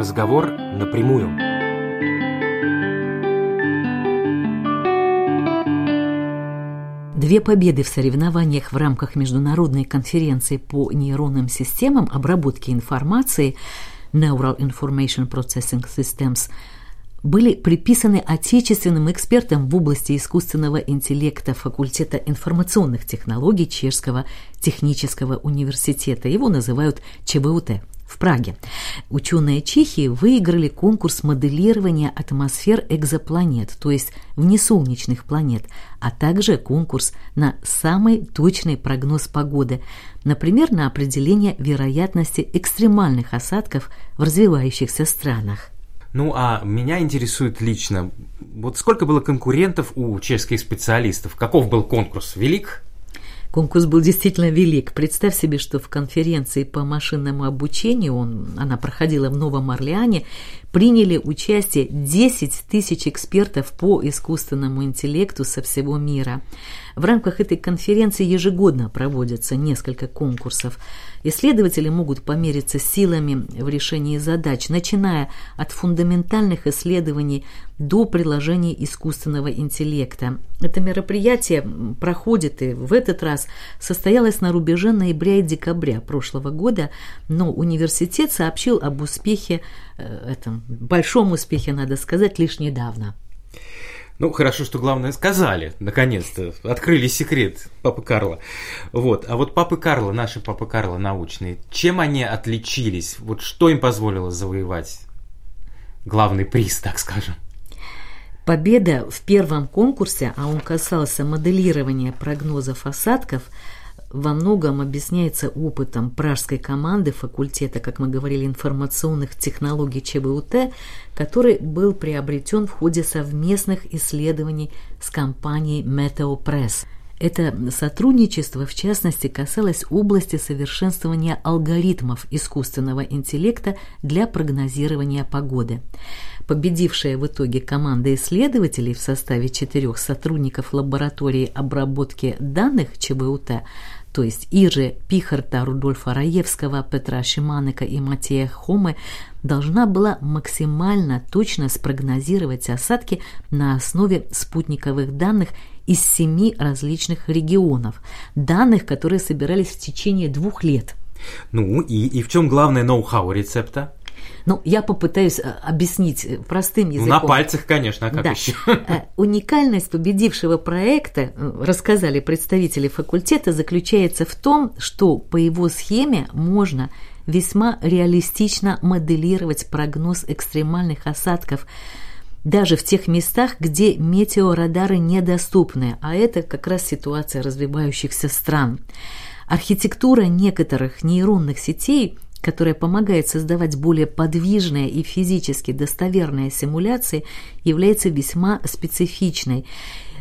Разговор напрямую. Две победы в соревнованиях в рамках международной конференции по нейронным системам обработки информации Neural Information Processing Systems были приписаны отечественным экспертам в области искусственного интеллекта факультета информационных технологий Чешского технического университета. Его называют ЧВУТ в Праге. Ученые Чехии выиграли конкурс моделирования атмосфер экзопланет, то есть внесолнечных планет, а также конкурс на самый точный прогноз погоды, например, на определение вероятности экстремальных осадков в развивающихся странах. Ну, а меня интересует лично, вот сколько было конкурентов у чешских специалистов? Каков был конкурс? Велик? Конкурс был действительно велик. Представь себе, что в конференции по машинному обучению, он, она проходила в Новом Орлеане, приняли участие 10 тысяч экспертов по искусственному интеллекту со всего мира. В рамках этой конференции ежегодно проводятся несколько конкурсов. Исследователи могут помериться силами в решении задач, начиная от фундаментальных исследований до приложения искусственного интеллекта. Это мероприятие проходит и в этот раз состоялось на рубеже ноября и декабря прошлого года, но университет сообщил об успехе, э, этом большом успехе, надо сказать, лишь недавно. Ну, хорошо, что главное сказали, наконец-то, открыли секрет Папы Карла. Вот, а вот Папы Карла, наши Папы Карла научные, чем они отличились? Вот что им позволило завоевать главный приз, так скажем? Победа в первом конкурсе, а он касался моделирования прогнозов осадков – во многом объясняется опытом пражской команды факультета, как мы говорили, информационных технологий ЧБУТ, который был приобретен в ходе совместных исследований с компанией Meteopress. Это сотрудничество, в частности, касалось области совершенствования алгоритмов искусственного интеллекта для прогнозирования погоды. Победившая в итоге команда исследователей в составе четырех сотрудников лаборатории обработки данных ЧБУТ то есть Иры Пихарта, Рудольфа Раевского, Петра Шиманека и Матея Хомы, должна была максимально точно спрогнозировать осадки на основе спутниковых данных из семи различных регионов, данных, которые собирались в течение двух лет. Ну и, и в чем главное ноу-хау рецепта? Ну, я попытаюсь э, объяснить э, простым языком. Ну, на пальцах, конечно, а как да. еще? Э, уникальность победившего проекта, рассказали представители факультета, заключается в том, что по его схеме можно весьма реалистично моделировать прогноз экстремальных осадков даже в тех местах, где метеорадары недоступны, а это как раз ситуация развивающихся стран. Архитектура некоторых нейронных сетей – которая помогает создавать более подвижные и физически достоверные симуляции, является весьма специфичной.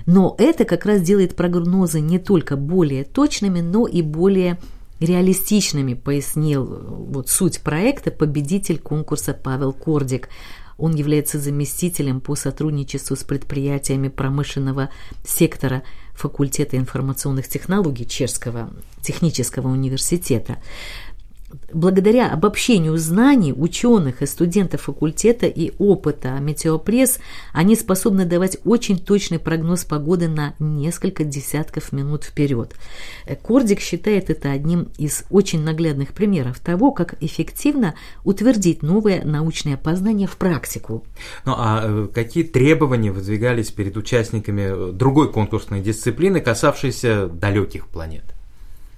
Но это как раз делает прогнозы не только более точными, но и более реалистичными, пояснил вот суть проекта победитель конкурса Павел Кордик. Он является заместителем по сотрудничеству с предприятиями промышленного сектора факультета информационных технологий Чешского технического университета. Благодаря обобщению знаний ученых и студентов факультета и опыта метеопресс, они способны давать очень точный прогноз погоды на несколько десятков минут вперед. Кордик считает это одним из очень наглядных примеров того, как эффективно утвердить новое научное познание в практику. Ну а э, какие требования выдвигались перед участниками другой конкурсной дисциплины, касавшейся далеких планет?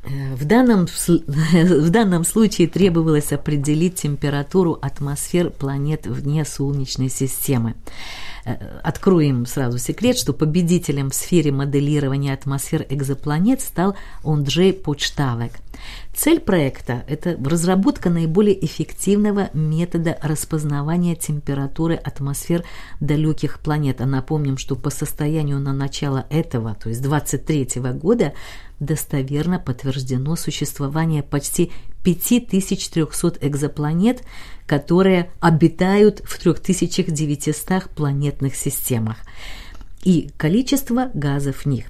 Э, в данном, в данном случае требовалось определить температуру атмосфер планет вне Солнечной системы. Э, откроем сразу секрет, что победителем в сфере моделирования атмосфер экзопланет стал Онджей Почтавек. Цель проекта – это разработка наиболее эффективного метода распознавания температуры атмосфер далеких планет. А напомним, что по состоянию на начало этого, то есть 23 года, достоверно подтверждено существование почти 5300 экзопланет, которые обитают в 3900 планетных системах. и количество газов в них.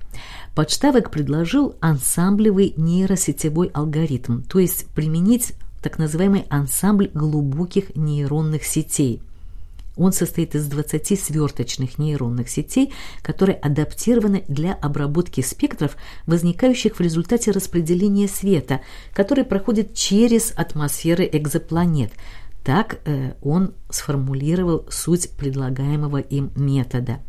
Подштавок предложил ансамблевый нейросетевой алгоритм, то есть применить так называемый ансамбль глубоких нейронных сетей – он состоит из 20 сверточных нейронных сетей, которые адаптированы для обработки спектров, возникающих в результате распределения света, который проходит через атмосферы экзопланет. Так э, он сформулировал суть предлагаемого им метода.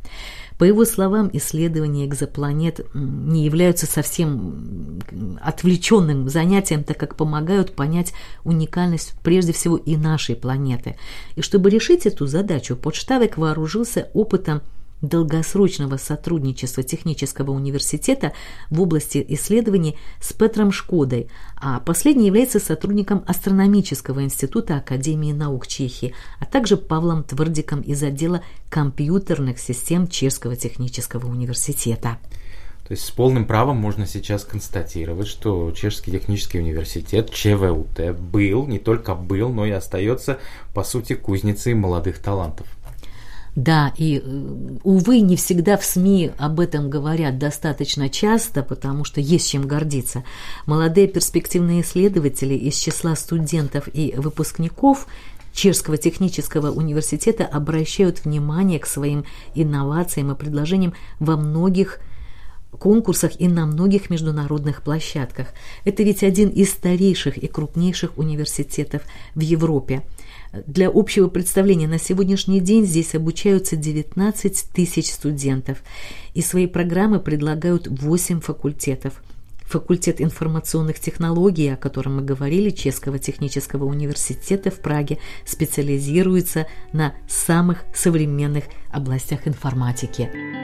По его словам, исследования экзопланет не являются совсем отвлеченным занятием, так как помогают понять уникальность прежде всего и нашей планеты. И чтобы решить эту задачу, Подштавек вооружился опытом долгосрочного сотрудничества Технического университета в области исследований с Петром Шкодой, а последний является сотрудником Астрономического института Академии наук Чехии, а также Павлом Твердиком из отдела компьютерных систем Чешского технического университета. То есть с полным правом можно сейчас констатировать, что Чешский технический университет ЧВУТ был, не только был, но и остается, по сути, кузницей молодых талантов. Да, и, э, увы, не всегда в СМИ об этом говорят достаточно часто, потому что есть чем гордиться. Молодые перспективные исследователи из числа студентов и выпускников Чешского технического университета обращают внимание к своим инновациям и предложениям во многих конкурсах и на многих международных площадках. Это ведь один из старейших и крупнейших университетов в Европе. Для общего представления на сегодняшний день здесь обучаются 19 тысяч студентов, и свои программы предлагают 8 факультетов. Факультет информационных технологий, о котором мы говорили, Чешского технического университета в Праге, специализируется на самых современных областях информатики.